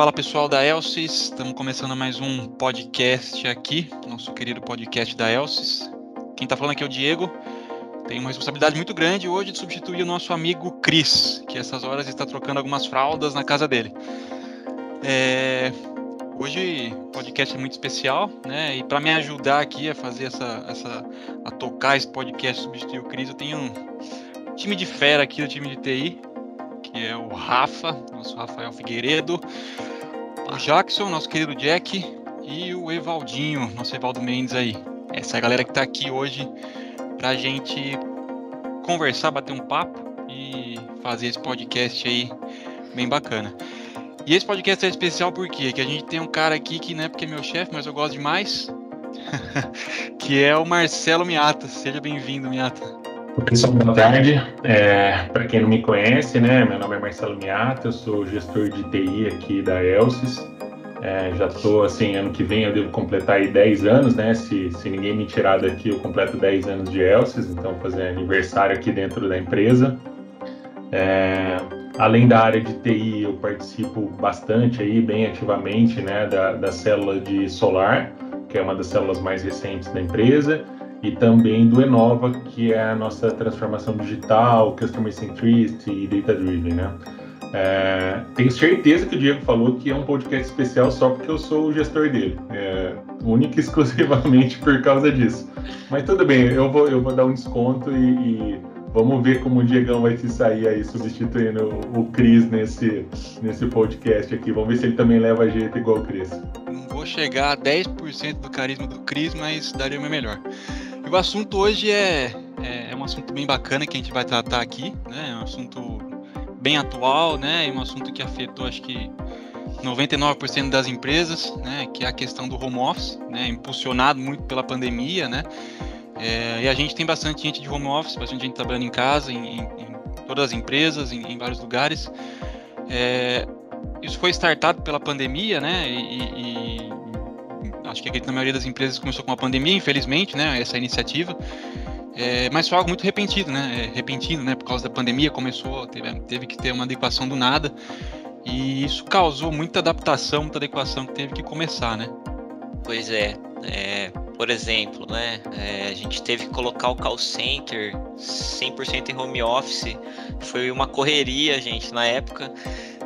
Fala pessoal da Elsis, estamos começando mais um podcast aqui, nosso querido podcast da Elsis. Quem está falando aqui é o Diego. Tem uma responsabilidade muito grande hoje de substituir o nosso amigo Cris, que essas horas está trocando algumas fraldas na casa dele. É... Hoje o podcast é muito especial, né? E para me ajudar aqui a fazer essa, essa, a tocar esse podcast substituir o Cris, eu tenho um time de fera aqui, o time de TI, que é o Rafa, nosso Rafael Figueiredo, o Jackson, nosso querido Jack, e o Evaldinho, nosso Evaldo Mendes aí. Essa é a galera que está aqui hoje para a gente conversar, bater um papo e fazer esse podcast aí bem bacana. E esse podcast é especial porque que a gente tem um cara aqui que não é porque é meu chefe, mas eu gosto demais, que é o Marcelo Miata. Seja bem-vindo, Miata. Pessoal, boa tarde. É, Para quem não me conhece, né, meu nome é Marcelo Miata, eu sou gestor de TI aqui da Elsys. É, já estou, assim, ano que vem eu devo completar aí 10 anos, né? Se, se ninguém me tirar daqui, eu completo 10 anos de Elsys, então fazer aniversário aqui dentro da empresa. É, além da área de TI, eu participo bastante aí, bem ativamente, né, da, da célula de solar, que é uma das células mais recentes da empresa e também do Enova, que é a nossa transformação digital, Customer Centricity e Data Driven, né? É, tenho certeza que o Diego falou que é um podcast especial só porque eu sou o gestor dele, é, única e exclusivamente por causa disso. Mas tudo bem, eu vou, eu vou dar um desconto e, e vamos ver como o Diegão vai se sair aí substituindo o, o Cris nesse, nesse podcast aqui. Vamos ver se ele também leva jeito igual o Cris. Não vou chegar a 10% do carisma do Cris, mas daria o meu melhor. O assunto hoje é, é, é, um assunto bem bacana que a gente vai tratar aqui, né? É um assunto bem atual, né? Um assunto que afetou, acho que 99% das empresas, né? Que é a questão do home office, né? Impulsionado muito pela pandemia, né? É, e a gente tem bastante gente de home office, bastante gente trabalhando em casa, em, em todas as empresas, em, em vários lugares. É, isso foi startado pela pandemia, né? E, e, acho que na maioria das empresas começou com a pandemia, infelizmente, né, essa iniciativa. É, mas foi algo muito repentino, né? É, repentino, né? Por causa da pandemia começou, teve, teve que ter uma adequação do nada. E isso causou muita adaptação, muita adequação que teve que começar, né? Pois é. é por exemplo, né? É, a gente teve que colocar o call center 100% em home office. Foi uma correria, gente, na época.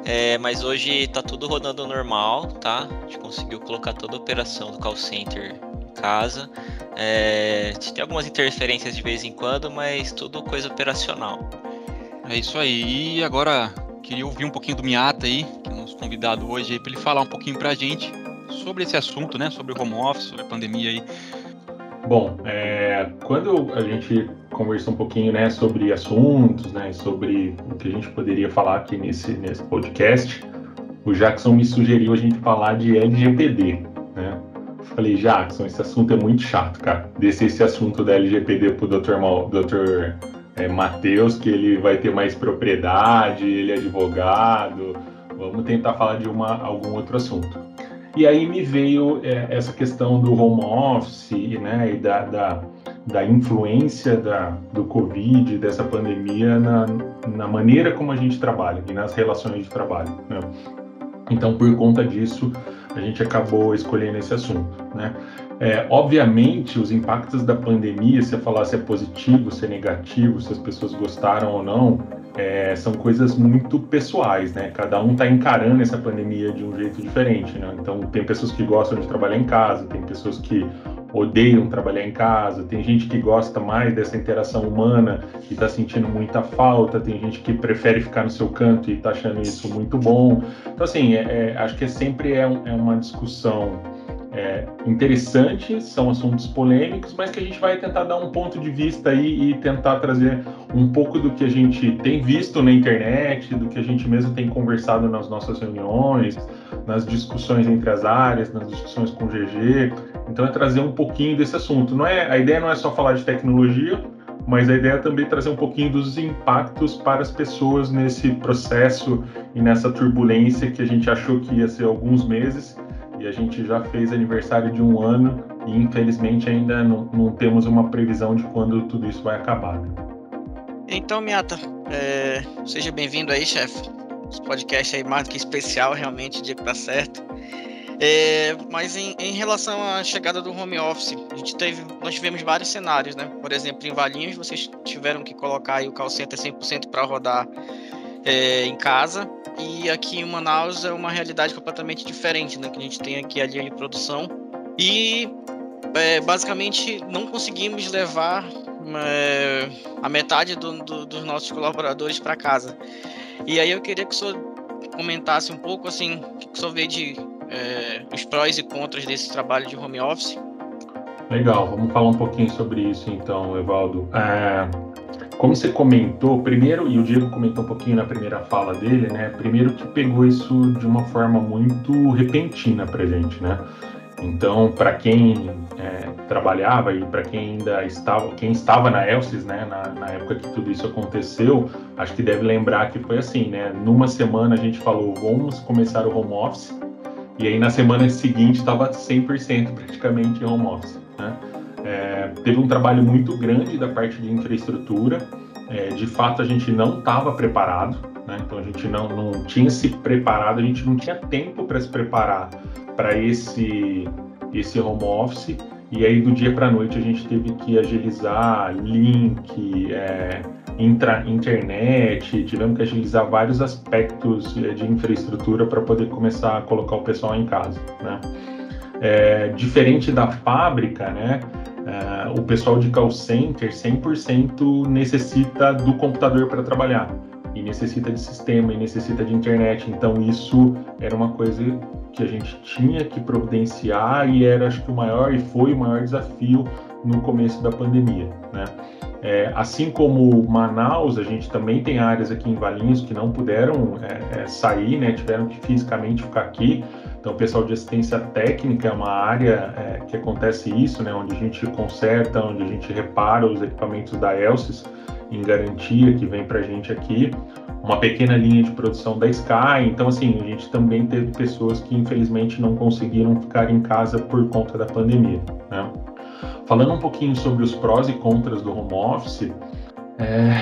É, mas hoje tá tudo rodando normal, tá? A gente conseguiu colocar toda a operação do call center em casa. É, tem algumas interferências de vez em quando, mas tudo coisa operacional. É isso aí. E agora queria ouvir um pouquinho do Miata aí, que é o nosso convidado hoje, para ele falar um pouquinho pra gente sobre esse assunto, né? Sobre o home office, sobre a pandemia aí. Bom, é, quando a gente conversou um pouquinho né, sobre assuntos, né, sobre o que a gente poderia falar aqui nesse, nesse podcast, o Jackson me sugeriu a gente falar de LGPD. Né? Falei, Jackson, esse assunto é muito chato, cara. Descer esse assunto da LGPD pro Dr. Mal, Dr. É, Matheus, que ele vai ter mais propriedade, ele é advogado. Vamos tentar falar de uma, algum outro assunto. E aí me veio é, essa questão do home office né, e da, da, da influência da, do Covid, dessa pandemia na, na maneira como a gente trabalha e nas relações de trabalho. Né? Então, por conta disso, a gente acabou escolhendo esse assunto. Né? É, obviamente, os impactos da pandemia, se eu falar se é positivo, se é negativo, se as pessoas gostaram ou não, é, são coisas muito pessoais, né? Cada um está encarando essa pandemia de um jeito diferente, né? Então, tem pessoas que gostam de trabalhar em casa, tem pessoas que odeiam trabalhar em casa, tem gente que gosta mais dessa interação humana e está sentindo muita falta, tem gente que prefere ficar no seu canto e está achando isso muito bom. Então, assim, é, é, acho que sempre é, um, é uma discussão é, interessantes, são assuntos polêmicos, mas que a gente vai tentar dar um ponto de vista aí e tentar trazer um pouco do que a gente tem visto na internet, do que a gente mesmo tem conversado nas nossas reuniões, nas discussões entre as áreas, nas discussões com o GG. Então é trazer um pouquinho desse assunto. Não é, a ideia não é só falar de tecnologia, mas a ideia é também trazer um pouquinho dos impactos para as pessoas nesse processo e nessa turbulência que a gente achou que ia ser alguns meses e a gente já fez aniversário de um ano e infelizmente ainda não, não temos uma previsão de quando tudo isso vai acabar. Né? Então, Miata, é, seja bem-vindo aí, chefe. Esse podcast aí mais do que especial, realmente, dia que tá certo. É, mas em, em, relação à chegada do home office, a gente teve, nós tivemos vários cenários, né? Por exemplo, em Valinhos, vocês tiveram que colocar o call center 100% para rodar é, em casa. E aqui em Manaus é uma realidade completamente diferente, né? Que a gente tem aqui a linha de produção. E é, basicamente não conseguimos levar é, a metade do, do, dos nossos colaboradores para casa. E aí eu queria que o senhor comentasse um pouco assim, o que o senhor vê de é, os prós e contras desse trabalho de home office. Legal, vamos falar um pouquinho sobre isso então, Evaldo. É, como você comentou, primeiro, e o Diego comentou um pouquinho na primeira fala dele, né? Primeiro que pegou isso de uma forma muito repentina para gente, né? Então, para quem é, trabalhava e para quem ainda estava, quem estava na Elsys, né, na, na, época que tudo isso aconteceu, acho que deve lembrar que foi assim, né? Numa semana a gente falou, vamos começar o home office, e aí na semana seguinte estava 100% praticamente home office, né? É, teve um trabalho muito grande da parte de infraestrutura, é, de fato a gente não estava preparado, né? Então a gente não, não tinha se preparado, a gente não tinha tempo para se preparar para esse, esse home office. E aí, do dia para a noite, a gente teve que agilizar link, é, intra, internet, tivemos que agilizar vários aspectos é, de infraestrutura para poder começar a colocar o pessoal em casa. Né? É, diferente da fábrica, né? O pessoal de call center 100% necessita do computador para trabalhar e necessita de sistema e necessita de internet. Então isso era uma coisa que a gente tinha que providenciar e era, acho que, o maior e foi o maior desafio no começo da pandemia, né? É, assim como Manaus, a gente também tem áreas aqui em Valinhos que não puderam é, é, sair, né? Tiveram que fisicamente ficar aqui. Então, o pessoal de assistência técnica é uma área é, que acontece isso, né? Onde a gente conserta, onde a gente repara os equipamentos da Elsys em garantia que vem para a gente aqui uma pequena linha de produção da Sky. Então, assim, a gente também teve pessoas que infelizmente não conseguiram ficar em casa por conta da pandemia. Né? Falando um pouquinho sobre os prós e contras do home office, é,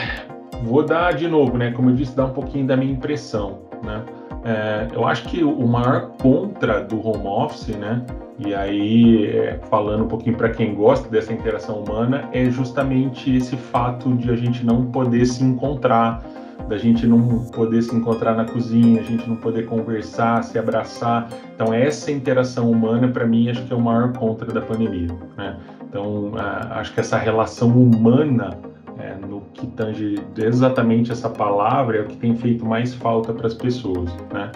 vou dar de novo, né? Como eu disse, dar um pouquinho da minha impressão, né? É, eu acho que o maior contra do home office, né? E aí, é, falando um pouquinho para quem gosta dessa interação humana, é justamente esse fato de a gente não poder se encontrar, da gente não poder se encontrar na cozinha, a gente não poder conversar, se abraçar. Então, essa interação humana, para mim, acho que é o maior contra da pandemia. Né? Então, acho que essa relação humana, é, no que tange exatamente essa palavra, é o que tem feito mais falta para as pessoas. Né?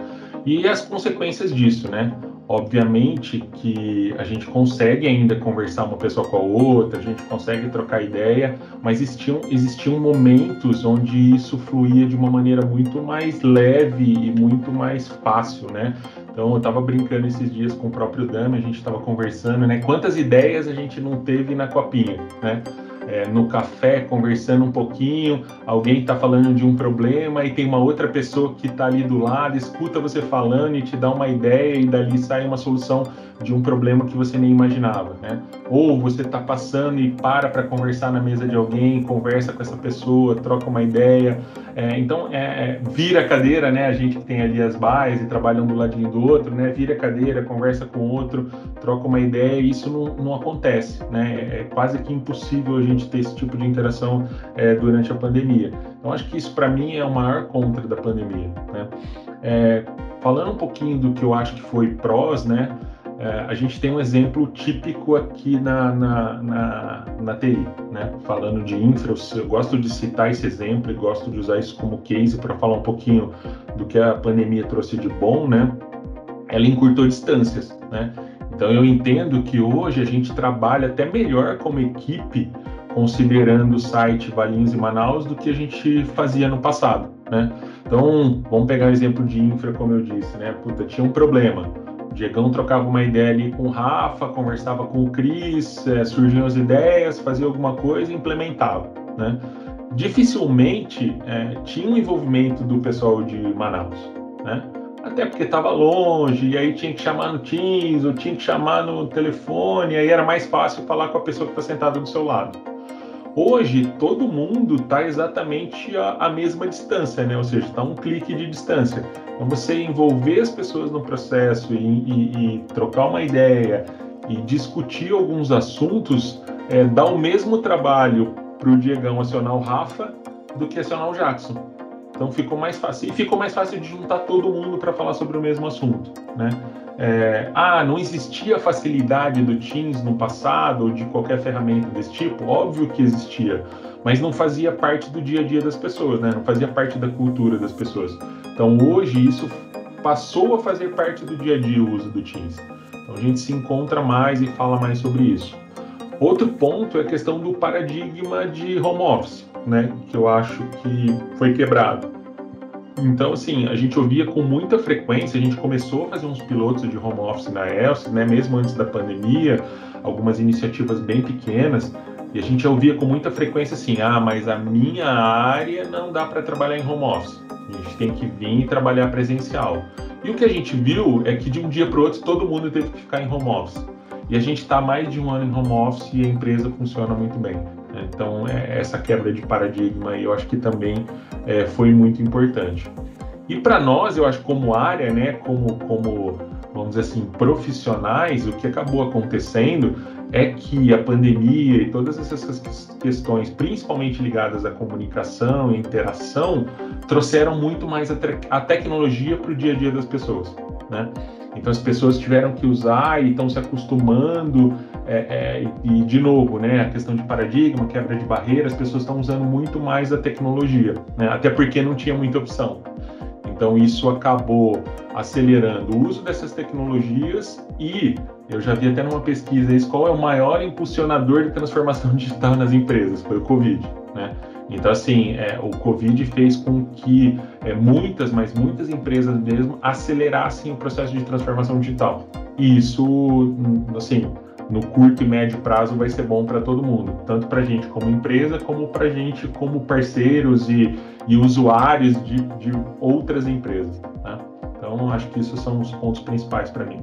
E as consequências disso, né? Obviamente que a gente consegue ainda conversar uma pessoa com a outra, a gente consegue trocar ideia, mas existiam, existiam momentos onde isso fluía de uma maneira muito mais leve e muito mais fácil, né? Então eu estava brincando esses dias com o próprio Dami, a gente estava conversando, né? Quantas ideias a gente não teve na copinha, né? É, no café conversando um pouquinho, alguém está falando de um problema e tem uma outra pessoa que está ali do lado, escuta você falando e te dá uma ideia e dali sai uma solução de um problema que você nem imaginava, né? Ou você está passando e para para conversar na mesa de alguém, conversa com essa pessoa, troca uma ideia. É, então, é, é, vira a cadeira, né? A gente que tem ali as baias e trabalha um do ladinho do outro, né? Vira a cadeira, conversa com o outro, troca uma ideia e isso não, não acontece, né? É, é quase que impossível a gente ter esse tipo de interação é, durante a pandemia. Então, acho que isso para mim é o maior contra da pandemia, né? É, falando um pouquinho do que eu acho que foi prós, né? É, a gente tem um exemplo típico aqui na, na, na, na TI, né? falando de infra, eu gosto de citar esse exemplo e gosto de usar isso como case para falar um pouquinho do que a pandemia trouxe de bom, né? Ela encurtou distâncias, né? Então eu entendo que hoje a gente trabalha até melhor como equipe, considerando o site Valinhos e Manaus, do que a gente fazia no passado, né? Então, vamos pegar o exemplo de infra, como eu disse, né? Puta, tinha um problema Diegão trocava uma ideia ali com o Rafa, conversava com o Cris, é, surgiam as ideias, fazia alguma coisa e implementava, né? Dificilmente é, tinha um envolvimento do pessoal de Manaus, né? Até porque estava longe, e aí tinha que chamar no Teams, ou tinha que chamar no telefone, aí era mais fácil falar com a pessoa que está sentada do seu lado. Hoje, todo mundo está exatamente a, a, mesma distância, né? ou seja, está um clique de distância. Então, você envolver as pessoas no processo e, e, e trocar uma ideia e discutir alguns assuntos é, dá o mesmo trabalho para o Diegão acionar o Rafa do que acionar o Jackson. Então ficou mais fácil. E ficou mais fácil de juntar todo mundo para falar sobre o mesmo assunto. Né? É, ah, não existia facilidade do Teams no passado ou de qualquer ferramenta desse tipo? Óbvio que existia, mas não fazia parte do dia a dia das pessoas, né? não fazia parte da cultura das pessoas. Então hoje isso passou a fazer parte do dia a dia o uso do Teams. Então a gente se encontra mais e fala mais sobre isso. Outro ponto é a questão do paradigma de home office, né, que eu acho que foi quebrado. Então, assim, a gente ouvia com muita frequência, a gente começou a fazer uns pilotos de home office na Elsa, né, mesmo antes da pandemia, algumas iniciativas bem pequenas, e a gente ouvia com muita frequência assim: ah, mas a minha área não dá para trabalhar em home office, a gente tem que vir e trabalhar presencial. E o que a gente viu é que de um dia para o outro todo mundo teve que ficar em home office. E a gente está mais de um ano em home office e a empresa funciona muito bem. Né? Então, é, essa quebra de paradigma eu acho que também é, foi muito importante. E para nós, eu acho como área, né, como, como, vamos dizer assim, profissionais, o que acabou acontecendo é que a pandemia e todas essas questões, principalmente ligadas à comunicação e interação, trouxeram muito mais a, a tecnologia para o dia a dia das pessoas, né? Então as pessoas tiveram que usar e estão se acostumando. É, é, e, de novo, né, a questão de paradigma, quebra de barreira, as pessoas estão usando muito mais a tecnologia, né, até porque não tinha muita opção. Então isso acabou acelerando o uso dessas tecnologias e eu já vi até numa pesquisa isso, qual é o maior impulsionador de transformação digital nas empresas? Foi o Covid, né? Então, assim, é, o Covid fez com que é, muitas, mas muitas empresas mesmo acelerassem o processo de transformação digital. E isso, assim, no curto e médio prazo vai ser bom para todo mundo, tanto para a gente como empresa, como para a gente como parceiros e, e usuários de, de outras empresas. Né? Então, acho que isso são os pontos principais para mim.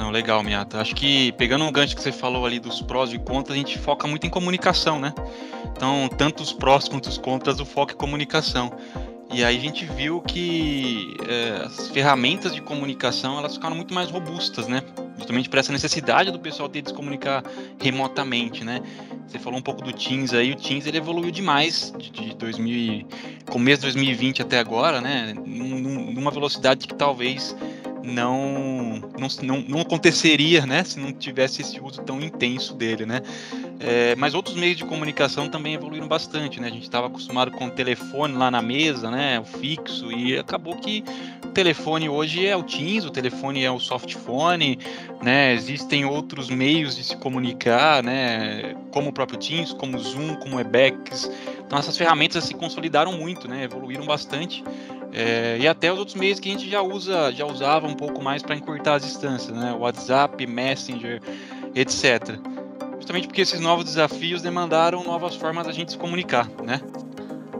Não, legal, Miata. Acho que pegando um gancho que você falou ali dos prós e contras, a gente foca muito em comunicação, né? Então, tanto os prós quanto os contras, o foco é comunicação. E aí a gente viu que é, as ferramentas de comunicação elas ficaram muito mais robustas, né? Justamente por essa necessidade do pessoal ter de se comunicar remotamente, né? Você falou um pouco do Teams aí, o Teams ele evoluiu demais de, de 2000, começo de 2020 até agora, né? Numa velocidade que talvez não, não, não, aconteceria, né, se não tivesse esse uso tão intenso dele, né. É, mas outros meios de comunicação também evoluíram bastante, né. A gente estava acostumado com o telefone lá na mesa, né, o fixo, e acabou que o telefone hoje é o Teams, o telefone é o softphone, né. Existem outros meios de se comunicar, né, como o próprio Teams, como o Zoom, como o Webex. Então essas ferramentas se consolidaram muito, né, evoluíram bastante. É, e até os outros meios que a gente já usa, já usava um pouco mais para encurtar as distâncias, né? WhatsApp, Messenger, etc. Justamente porque esses novos desafios demandaram novas formas da gente se comunicar, né?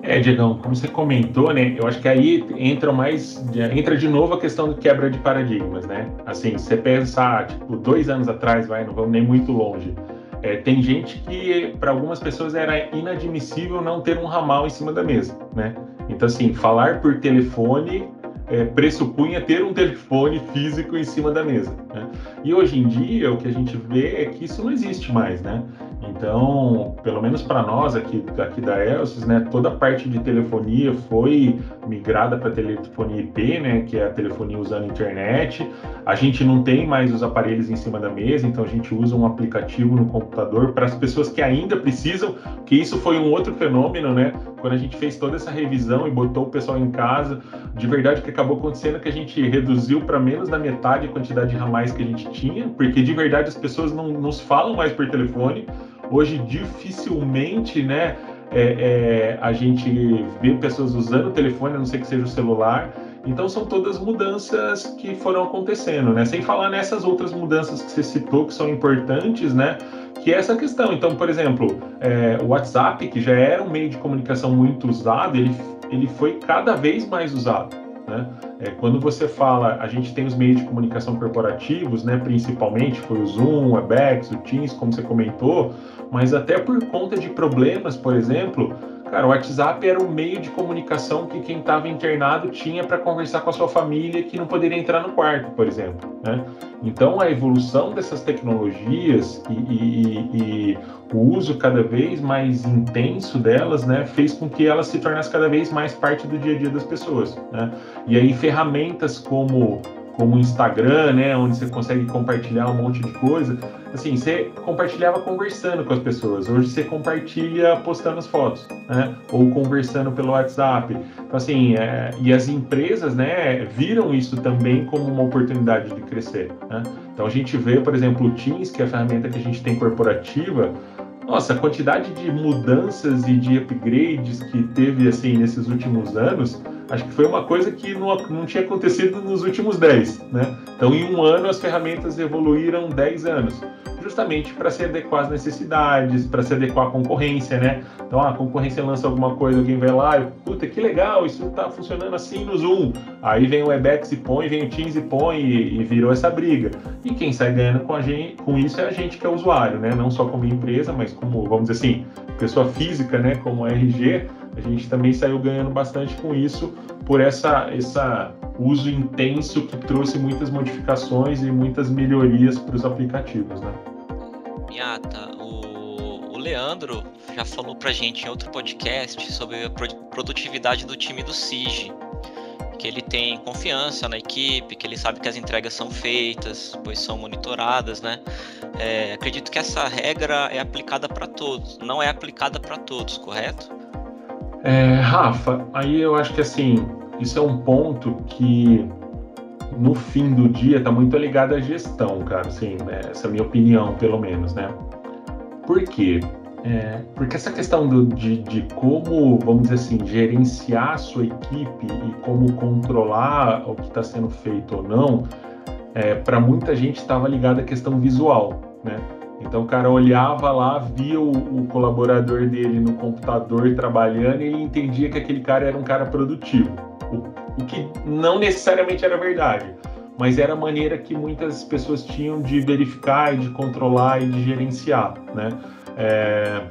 É, Diegão, como você comentou, né? Eu acho que aí entra mais, entra de novo a questão de quebra de paradigmas, né? Assim, você pensar, tipo, dois anos atrás, vai, não vamos nem muito longe. É, tem gente que, para algumas pessoas, era inadmissível não ter um ramal em cima da mesa, né? Então, assim, falar por telefone é, pressupunha ter um telefone físico em cima da mesa. Né? E hoje em dia, o que a gente vê é que isso não existe mais, né? Então, pelo menos para nós aqui, aqui da Elsys, né, toda a parte de telefonia foi migrada para telefonia IP, né, que é a telefonia usando internet. A gente não tem mais os aparelhos em cima da mesa, então a gente usa um aplicativo no computador para as pessoas que ainda precisam, que isso foi um outro fenômeno, né? Quando a gente fez toda essa revisão e botou o pessoal em casa, de verdade o que acabou acontecendo é que a gente reduziu para menos da metade a quantidade de ramais que a gente tinha, porque de verdade as pessoas não nos falam mais por telefone. Hoje dificilmente, né, é, é, a gente vê pessoas usando o telefone, a não ser que seja o celular. Então são todas mudanças que foram acontecendo, né? Sem falar nessas outras mudanças que você citou que são importantes, né? Que é essa questão. Então, por exemplo, é, o WhatsApp, que já era um meio de comunicação muito usado, ele, ele foi cada vez mais usado. Né? É, quando você fala, a gente tem os meios de comunicação corporativos, né, principalmente foi o Zoom, o Webex, o Teams, como você comentou, mas até por conta de problemas, por exemplo, Cara, o WhatsApp era o meio de comunicação que quem estava internado tinha para conversar com a sua família que não poderia entrar no quarto, por exemplo. Né? Então, a evolução dessas tecnologias e, e, e, o uso cada vez mais intenso delas né, fez com que elas se tornassem cada vez mais parte do dia a dia das pessoas. Né? E aí, ferramentas como como o Instagram, né, onde você consegue compartilhar um monte de coisa. Assim, você compartilhava conversando com as pessoas. Hoje você compartilha postando as fotos, né, ou conversando pelo WhatsApp. Então, assim, é, e as empresas, né, viram isso também como uma oportunidade de crescer. Né? Então, a gente vê, por exemplo, o Teams, que é a ferramenta que a gente tem corporativa. Nossa, a quantidade de mudanças e de upgrades que teve assim nesses últimos anos acho que foi uma coisa que não, não tinha acontecido nos últimos 10, né? Então, em um ano, as ferramentas evoluíram 10 anos, justamente para se adequar às necessidades, para se adequar à concorrência, né? Então, a concorrência lança alguma coisa, alguém vai lá e, puta, que legal, isso está funcionando assim no Zoom. Aí vem o Webex e põe, vem o Teams e põe, e, e virou essa briga. E quem sai ganhando com, a gente, com isso é a gente que é usuário, né? Não só como empresa, mas como, vamos dizer assim, pessoa física, né? Como RG, a gente também saiu ganhando bastante com isso, por essa, essa uso intenso que trouxe muitas modificações e muitas melhorias para os aplicativos, né? Miata, o, o Leandro já falou para gente em outro podcast sobre a produtividade do time do SIG, que ele tem confiança na equipe, que ele sabe que as entregas são feitas, pois são monitoradas, né? É, acredito que essa regra é aplicada para todos, não é aplicada para todos, correto? É, Rafa, aí eu acho que assim, isso é um ponto que no fim do dia está muito ligado à gestão, cara, assim, né? essa é a minha opinião, pelo menos, né? Por quê? É, porque essa questão do, de, de, como, vamos dizer assim, gerenciar a sua equipe e como controlar o que está sendo feito ou não, é, para muita gente estava ligada à questão visual, né? Então o cara olhava lá, via o, o, colaborador dele no computador trabalhando e ele entendia que aquele cara era um cara produtivo. O, o que não necessariamente era verdade, mas era a maneira que muitas pessoas tinham de verificar e de controlar e de gerenciar, né? É,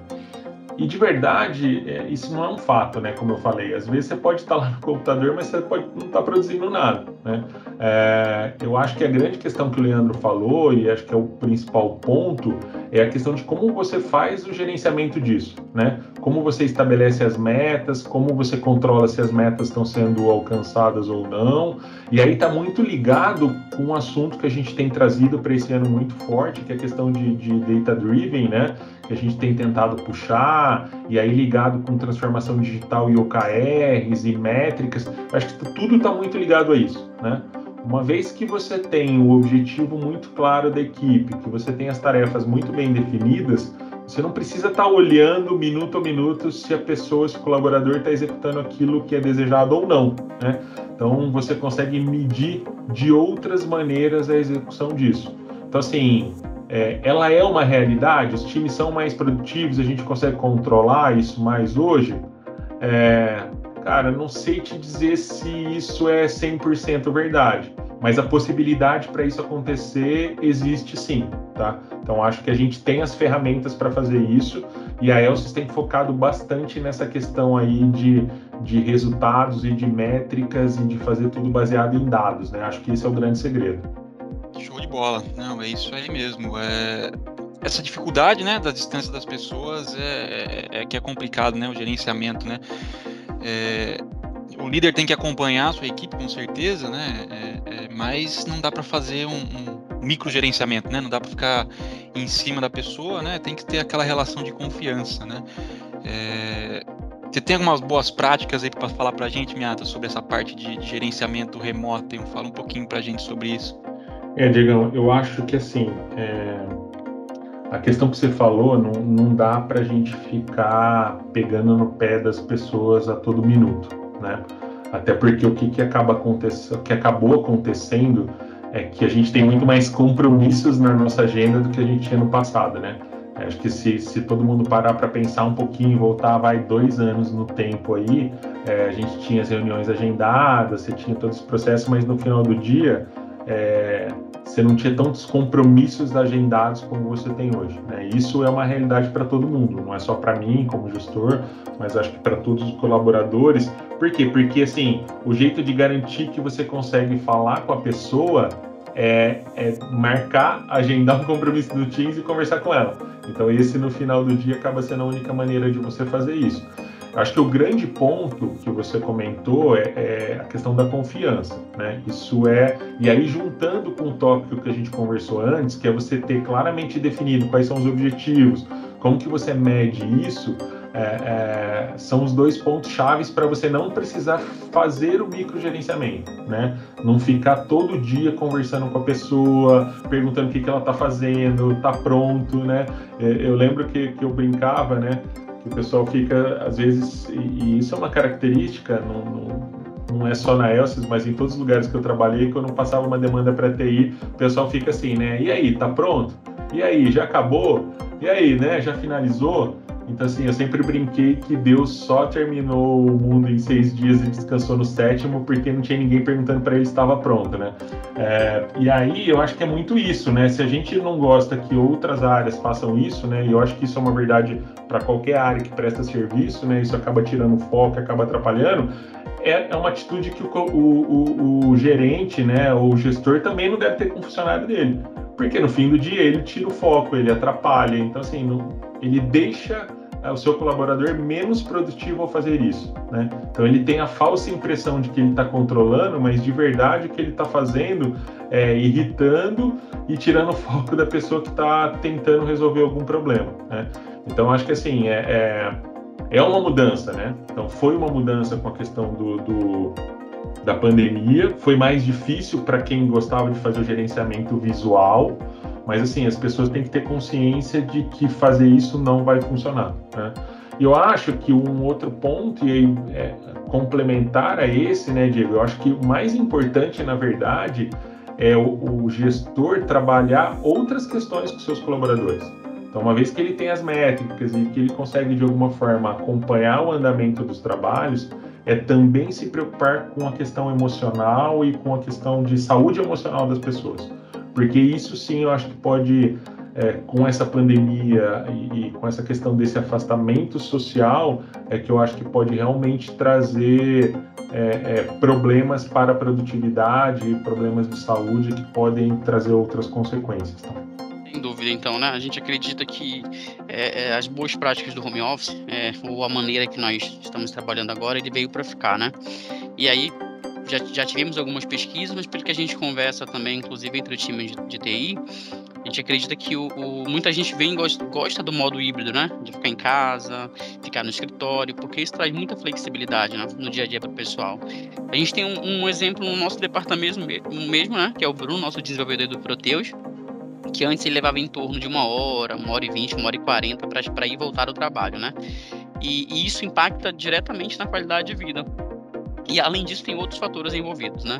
e de verdade, é, isso não é um fato, né? Como eu falei, às vezes você pode estar lá no computador, mas você pode não estar produzindo nada, né? É, eu acho que a grande questão que o Leandro falou, e acho que é o principal ponto, é a questão de como você faz o gerenciamento disso, né? Como você estabelece as metas, como você controla se as metas estão sendo alcançadas ou não. E aí está muito ligado com um assunto que a gente tem trazido para esse ano muito forte, que é a questão de, de data-driven, né? Que a gente tem tentado puxar, e aí ligado com transformação digital e OKRs e métricas, acho que tudo está muito ligado a isso, né? Uma vez que você tem o objetivo muito claro da equipe, que você tem as tarefas muito bem definidas, você não precisa estar tá olhando minuto a minuto se a pessoa, se o colaborador está executando aquilo que é desejado ou não, né? Então você consegue medir de outras maneiras a execução disso. Então assim, é, ela é uma realidade, os times são mais produtivos, a gente consegue controlar isso mais hoje. É, cara, não sei te dizer se isso é 100% verdade, mas a possibilidade para isso acontecer existe sim, tá? Então acho que a gente tem as ferramentas para fazer isso e a Elsys tem focado bastante nessa questão aí de, de resultados e de métricas e de fazer tudo baseado em dados, né? Acho que esse é o grande segredo. Show de bola. Não, é isso aí mesmo. É... Essa dificuldade, né, da distância das pessoas é, é, é que é complicado, né, o gerenciamento, né. É... O líder tem que acompanhar a sua equipe, com certeza, né, é, é, mas não dá para fazer um, um micro gerenciamento, né, não dá para ficar em cima da pessoa, né, tem que ter aquela relação de confiança, né. Você tem algumas boas práticas aí para falar para a gente, Miata, sobre essa parte de, de gerenciamento remoto? Fala um pouquinho para a gente sobre isso. É, Diegão, eu acho que assim, é... a questão que você falou, não, não dá para a gente ficar pegando no pé das pessoas a todo minuto, né? Até porque o que, que acaba acontecendo, que acabou acontecendo é que a gente tem muito mais compromissos na nossa agenda do que a gente tinha no passado, né? Acho que se, se todo mundo parar para pensar um pouquinho, voltar, vai dois anos no tempo aí, é, a gente tinha as reuniões agendadas, você tinha todos os processos, mas no final do dia é, você não tinha tantos compromissos agendados como você tem hoje. Né? Isso é uma realidade para todo mundo, não é só para mim como gestor, mas acho que para todos os colaboradores. Por quê? Porque assim, o jeito de garantir que você consegue falar com a pessoa é, é, marcar, agendar um compromisso do Teams e conversar com ela. Então, esse no final do dia acaba sendo a única maneira de você fazer isso. Acho que o grande ponto que você comentou é, é, a questão da confiança, né? Isso é e aí juntando com o tópico que a gente conversou antes, que é você ter claramente definido quais são os objetivos, como que você mede isso, é, é, são os dois pontos chaves para você não precisar fazer o microgerenciamento, né? Não ficar todo dia conversando com a pessoa, perguntando o que, que ela está fazendo, está pronto, né? É, eu lembro que, que eu brincava, né? O pessoal fica, às vezes, e, e isso é uma característica, não, não é só na Elsys, mas em todos os lugares que eu trabalhei, quando passava uma demanda para TI, o pessoal fica assim, né? E aí, tá pronto? E aí, já acabou? E aí, né? Já finalizou? Então, assim, eu sempre brinquei que Deus só terminou o mundo em seis dias e descansou no sétimo porque não tinha ninguém perguntando para ele se estava pronto, né? É, e aí eu acho que é muito isso, né? Se a gente não gosta que outras áreas façam isso, né? E eu acho que isso é uma verdade para qualquer área que presta serviço, né? Isso acaba tirando foco, acaba atrapalhando. É, é uma atitude que o, o, o, o gerente, né? O gestor também não deve ter com o funcionário dele. Porque no fim do dia ele tira o foco, ele atrapalha. Então, assim, não, ele deixa é o seu colaborador menos produtivo ao fazer isso. Né? Então ele tem a falsa impressão de que ele está controlando, mas de verdade o que ele está fazendo é irritando e tirando o foco da pessoa que está tentando resolver algum problema. Né? Então acho que assim é, é, é, uma mudança, né? Então foi uma mudança com a questão do, do da pandemia, foi mais difícil para quem gostava de fazer o gerenciamento visual mas assim, as pessoas têm que ter consciência de que fazer isso não vai funcionar. Né? Eu acho que um outro ponto, e aí, é, complementar a esse, né, Diego, eu acho que o mais importante, na verdade, é o, o gestor trabalhar outras questões com seus colaboradores. Então, uma vez que ele tem as métricas e que ele consegue, de alguma forma, acompanhar o andamento dos trabalhos, é também se preocupar com a questão emocional e com a questão de saúde emocional das pessoas porque isso sim eu acho que pode, é, com essa pandemia e, e, com essa questão desse afastamento social, é que eu acho que pode realmente trazer é, é, problemas para a produtividade, problemas de saúde que podem trazer outras consequências. Tá? Sem dúvida, então, né? A gente acredita que é, é, as boas práticas do home office, é, ou a maneira que nós estamos trabalhando agora, ele veio para ficar, né? E aí, já, já tivemos algumas pesquisas, mas pelo que a gente conversa também, inclusive entre o time de, de TI, a gente acredita que o, o, muita gente vem gosta, gosta do modo híbrido, né? De ficar em casa, ficar no escritório, porque isso traz muita flexibilidade né? no dia a dia para o pessoal. A gente tem um, um, exemplo no nosso departamento mesmo, né? Que é o Bruno, nosso desenvolvedor do Proteus, que antes ele levava em torno de uma hora, uma hora e vinte, uma hora e quarenta para ir voltar ao trabalho, né? E, e isso impacta diretamente na qualidade de vida e além disso, tem outros fatores envolvidos, né?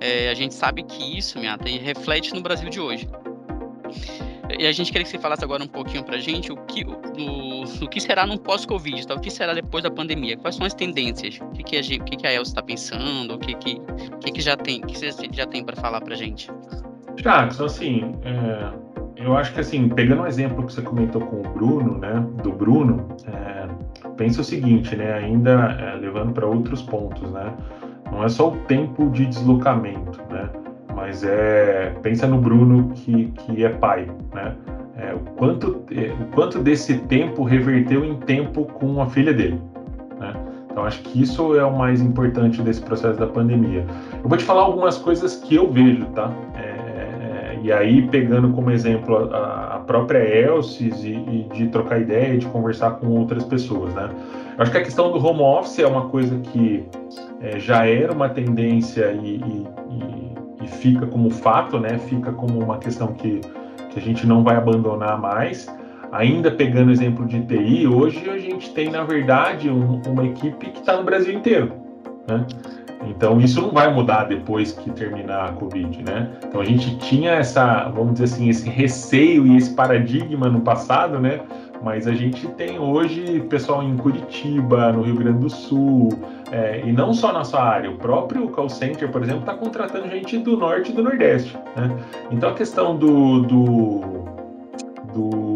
É, a gente sabe que isso, Miata, reflete no Brasil de hoje. E a gente queria que você falasse agora um pouquinho pra gente o que, o, o que será no pós-Covid, tá? o que será depois da pandemia, quais são as tendências, o que, que, a, que, que a Elsa está pensando, o que, que, que, que já tem, que você já tem para falar pra gente? Jackson, assim, é, eu acho que assim, pegando um exemplo que você comentou com o Bruno, né, do Bruno, é, pensa o seguinte, né, ainda é, levando para outros pontos, né, não é só o tempo de deslocamento, né, mas é pensa no Bruno que, que é pai, né, é, o quanto é, o quanto desse tempo reverteu em tempo com a filha dele, né. Então acho que isso é o mais importante desse processo da pandemia. Eu vou te falar algumas coisas que eu vejo, tá? É e aí pegando como exemplo a, a própria Elsis e, e, de trocar ideia, de conversar com outras pessoas, né? Eu acho que a questão do home office é uma coisa que é, já era uma tendência e, e, e, fica como fato, né? Fica como uma questão que, que a gente não vai abandonar mais. Ainda pegando o exemplo de TI, hoje a gente tem, na verdade, um, uma equipe que está no Brasil inteiro, né? Então isso não vai mudar depois que terminar a Covid, né? Então a gente tinha essa, vamos dizer assim, esse receio e esse paradigma no passado, né? Mas a gente tem hoje pessoal em Curitiba, no Rio Grande do Sul, é, e não só na sua área, o próprio call center, por exemplo, está contratando gente do norte e do nordeste. Né? Então a questão do, do, do,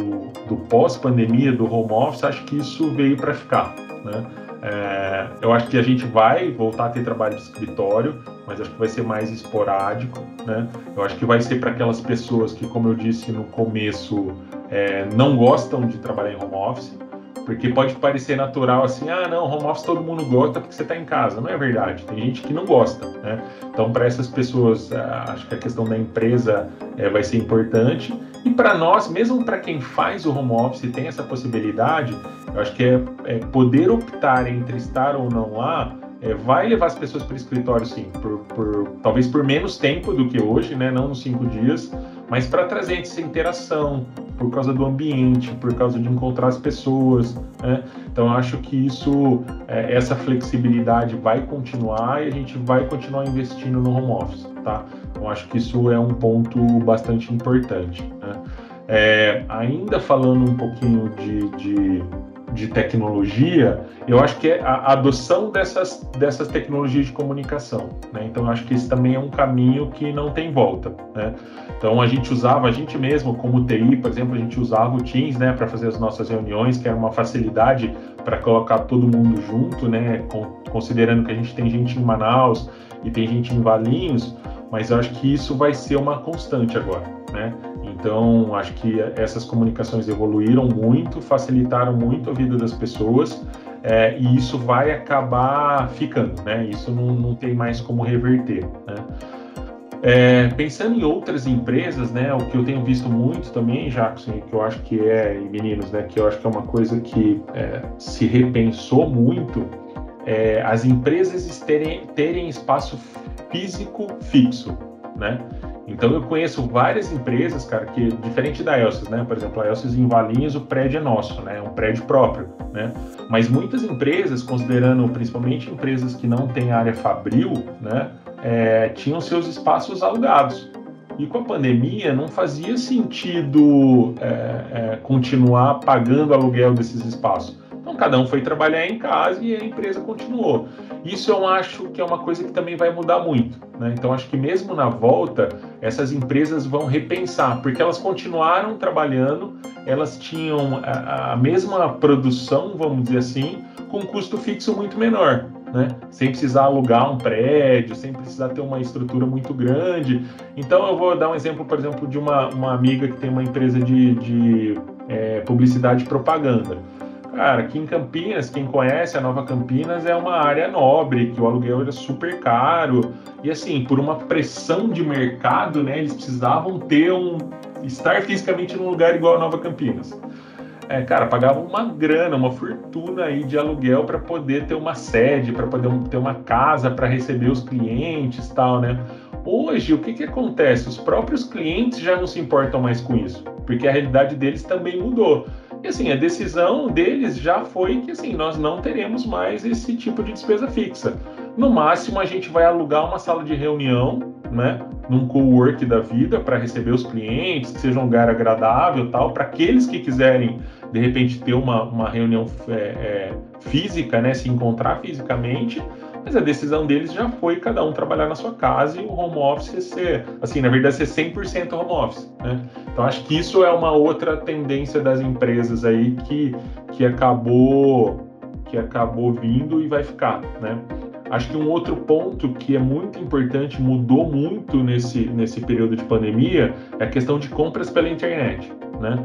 do pós-pandemia, do home office, acho que isso veio para ficar. Né? É, eu acho que a gente vai voltar a ter trabalho de escritório, mas acho que vai ser mais esporádico, né? Eu acho que vai ser para aquelas pessoas que, como eu disse no começo, é, não gostam de trabalhar em home office, porque pode parecer natural assim, ah, não, home office todo mundo gosta porque você está em casa. Não é verdade, tem gente que não gosta, né? Então, para essas pessoas, ah, acho que a questão da empresa é, vai ser importante. E para nós, mesmo para quem faz o home office e tem essa possibilidade, eu acho que é, é poder optar entre estar ou não lá, é, vai levar as pessoas para o escritório, sim, por, por, talvez por menos tempo do que hoje, né? Não nos cinco dias, mas para trazer essa interação, por causa do ambiente, por causa de encontrar as pessoas. Né? Então, acho que isso, é, essa flexibilidade vai continuar e a gente vai continuar investindo no home office, tá? Então, acho que isso é um ponto bastante importante. Né? É, ainda falando um pouquinho de, de de tecnologia, eu acho que é a adoção dessas, dessas tecnologias de comunicação. Né? Então, acho que esse também é um caminho que não tem volta. Né? Então, a gente usava, a gente mesmo, como TI, por exemplo, a gente usava o Teams né, para fazer as nossas reuniões, que era uma facilidade para colocar todo mundo junto, né, considerando que a gente tem gente em Manaus e tem gente em Valinhos, mas eu acho que isso vai ser uma constante agora. Né? Então, acho que essas comunicações evoluíram muito, facilitaram muito a vida das pessoas é, e isso vai acabar ficando, né? Isso não, não tem mais como reverter, né? É, pensando em outras empresas, né, o que eu tenho visto muito também, Jackson, que eu acho que é, e meninos, né, que eu acho que é uma coisa que é, se repensou muito, é, as empresas terem, terem espaço físico fixo, né? Então eu conheço várias empresas, cara, que diferente da Elsis, né? Por exemplo, a Elsis em Valinhos, o prédio é nosso, né? É um prédio próprio, né? Mas muitas empresas, considerando principalmente empresas que não têm área fabril, né? É, tinham seus espaços alugados. E com a pandemia não fazia sentido é, é, continuar pagando aluguel desses espaços. Então cada um foi trabalhar em casa e a empresa continuou. Isso eu acho que é uma coisa que também vai mudar muito. Né? Então acho que mesmo na volta, essas empresas vão repensar, porque elas continuaram trabalhando, elas tinham a, a mesma produção, vamos dizer assim, com um custo fixo muito menor. Né? Sem precisar alugar um prédio, sem precisar ter uma estrutura muito grande. Então, eu vou dar um exemplo, por exemplo, de uma, uma amiga que tem uma empresa de, de é, publicidade e propaganda. Cara, aqui em Campinas, quem conhece a Nova Campinas é uma área nobre, que o aluguel era super caro. E assim, por uma pressão de mercado, né, eles precisavam ter um estar fisicamente num lugar igual a Nova Campinas. É, cara, pagavam uma grana, uma fortuna aí de aluguel para poder ter uma sede, para poder ter uma casa para receber os clientes, tal, né? Hoje, o que, que acontece? Os próprios clientes já não se importam mais com isso, porque a realidade deles também mudou. E assim, a decisão deles já foi que assim, nós não teremos mais esse tipo de despesa fixa. No máximo, a gente vai alugar uma sala de reunião, né, num co-work da vida para receber os clientes, que seja um lugar agradável, tal, para aqueles que quiserem de repente ter uma, uma reunião é, é, física, né, se encontrar fisicamente mas a decisão deles já foi cada um trabalhar na sua casa e o home office ser, assim, na verdade, ser 100% home office, né? Então, acho que isso é uma outra tendência das empresas aí que, que acabou que acabou vindo e vai ficar, né? Acho que um outro ponto que é muito importante, mudou muito nesse, nesse período de pandemia, é a questão de compras pela internet, né?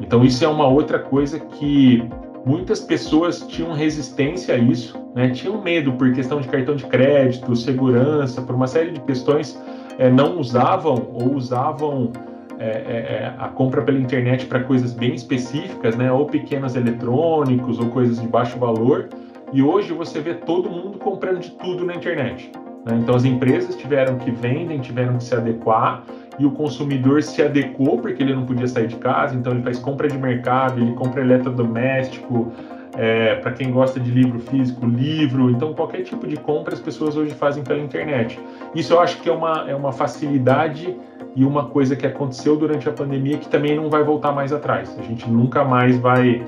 Então, isso é uma outra coisa que muitas pessoas tinham resistência a isso, né? tinham medo por questão de cartão de crédito, segurança, por uma série de questões, é, não usavam ou usavam é, é, a compra pela internet para coisas bem específicas, né? ou pequenos eletrônicos, ou coisas de baixo valor, e hoje você vê todo mundo comprando de tudo na internet. Né? Então as empresas tiveram que vendem, tiveram que se adequar, e o consumidor se adequou porque ele não podia sair de casa, então ele faz compra de mercado, ele compra eletrodoméstico, é, para quem gosta de livro físico, livro. Então, qualquer tipo de compra as pessoas hoje fazem pela internet. Isso eu acho que é uma, é uma facilidade e uma coisa que aconteceu durante a pandemia que também não vai voltar mais atrás. A gente nunca mais vai,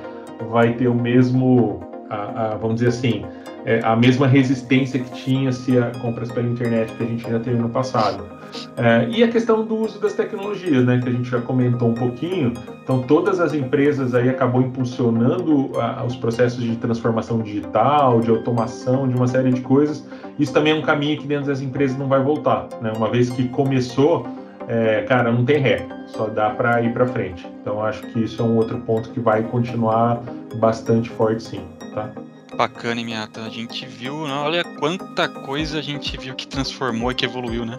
vai ter o mesmo, a, a, vamos dizer assim, é, a mesma resistência que tinha se a compras pela internet que a gente já teve no passado. É, e a questão do uso das tecnologias, né, que a gente já comentou um pouquinho. Então, todas as empresas aí acabou impulsionando a, os processos de transformação digital, de automação, de uma série de coisas. Isso também é um caminho que dentro das empresas não vai voltar, né? Uma vez que começou, é, cara, não tem ré, só dá para ir para frente. Então, acho que isso é um outro ponto que vai continuar bastante forte, sim, tá? Bacana, Miata. A gente viu, né? olha quanta coisa a gente viu que transformou e que evoluiu, né?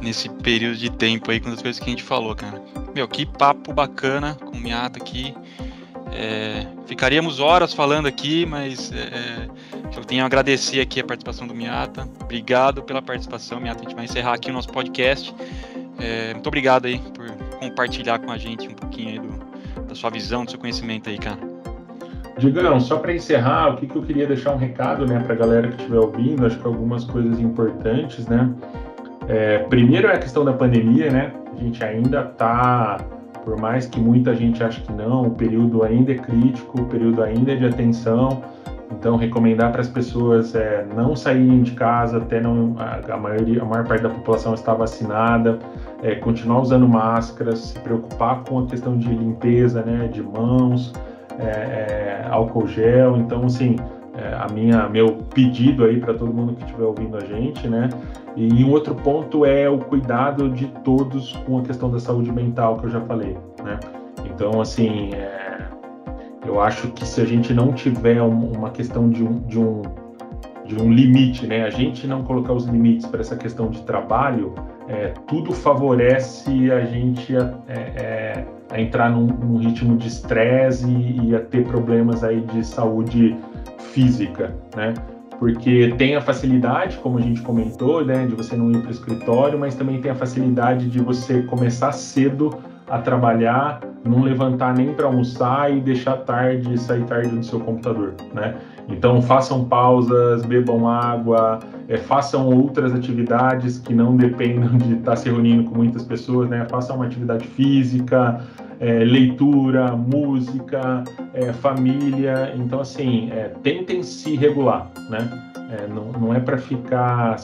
Nesse período de tempo aí, com as coisas que a gente falou, cara. Meu, que papo bacana com o Miata aqui. É, ficaríamos horas falando aqui, mas é, eu tenho a agradecer aqui a participação do Miata. Obrigado pela participação, Miata. A gente vai encerrar aqui o nosso podcast. É, muito obrigado aí por compartilhar com a gente um pouquinho aí do, da sua visão, do seu conhecimento aí, cara. Digão, só para encerrar, o que, que eu queria deixar um recado né, para a galera que estiver ouvindo, acho que algumas coisas importantes, né? É, primeiro é a questão da pandemia, né? A gente ainda está, por mais que muita gente ache que não, o período ainda é crítico, o período ainda é de atenção. Então, recomendar para as pessoas é, não saírem de casa até não, a, a, maioria, a maior parte da população está vacinada, é, continuar usando máscaras, se preocupar com a questão de limpeza, né, de mãos, é, é, álcool gel. Então, assim, é, a minha meu pedido aí para todo mundo que estiver ouvindo a gente, né? E um outro ponto é o cuidado de todos com a questão da saúde mental que eu já falei, né? Então, assim, é, eu acho que se a gente não tiver um, uma questão de um, de um de um limite, né? A gente não colocar os limites para essa questão de trabalho, é, tudo favorece a gente a, é, é a entrar num, num, ritmo de estresse e, e, a ter problemas aí de saúde física, né? Porque tem a facilidade, como a gente comentou, né, de você não ir para o escritório, mas também tem a facilidade de você começar cedo a trabalhar, não levantar nem para almoçar e deixar tarde, sair tarde do seu computador, né? Então façam pausas, bebam água, é, façam outras atividades que não dependam de estar se reunindo com muitas pessoas, né? Façam uma atividade física, é, leitura, música, é, família. Então assim, é, tentem se regular, né? É, não, não é para ficar.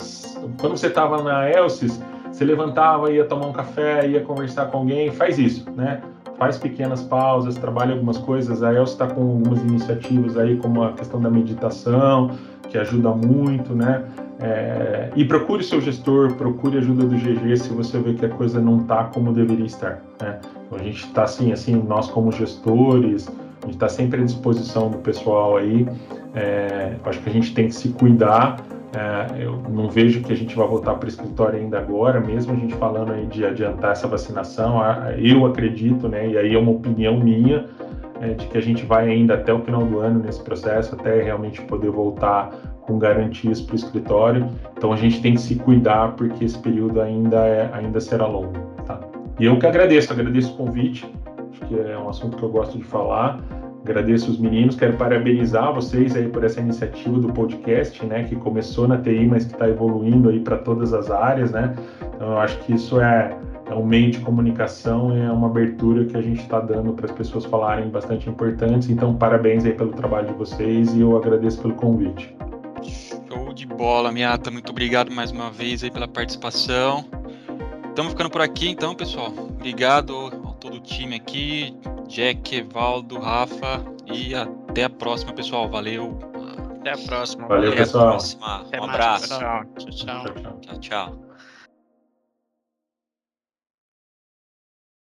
Quando você estava na Elsis, você levantava, ia tomar um café, ia conversar com alguém, faz isso, né? Faz pequenas pausas, trabalha algumas coisas. A Elsa está com algumas iniciativas aí, como a questão da meditação, que ajuda muito, né? É, e procure seu gestor, procure ajuda do GG se você vê que a coisa não está como deveria estar. Né? Então, a gente está assim, assim, nós como gestores, a gente está sempre à disposição do pessoal aí. É, acho que a gente tem que se cuidar é, eu não vejo que a gente vai voltar para o escritório ainda agora, mesmo a gente falando aí de adiantar essa vacinação. Eu acredito, né, e aí é uma opinião minha, é, de que a gente vai ainda até o final do ano nesse processo, até realmente poder voltar com garantias para o escritório. Então a gente tem que se cuidar porque esse período ainda, é, ainda será longo. Tá? E eu que agradeço, agradeço o convite, acho que é um assunto que eu gosto de falar. Agradeço os meninos, quero parabenizar vocês aí por essa iniciativa do podcast, né, que começou na TI, mas que está evoluindo aí para todas as áreas, né. Então, eu acho que isso é, é um meio de comunicação, é uma abertura que a gente está dando para as pessoas falarem bastante importantes. Então, parabéns aí pelo trabalho de vocês e eu agradeço pelo convite. Show de bola, Miata. Muito obrigado mais uma vez aí pela participação. Estamos ficando por aqui, então, pessoal. Obrigado todo o time aqui. Jack, Evaldo, Rafa e até a próxima, pessoal. Valeu. Até a próxima. Valeu, Até pessoal. a próxima. Um abraço. Tchau, tchau. Tchau, tchau.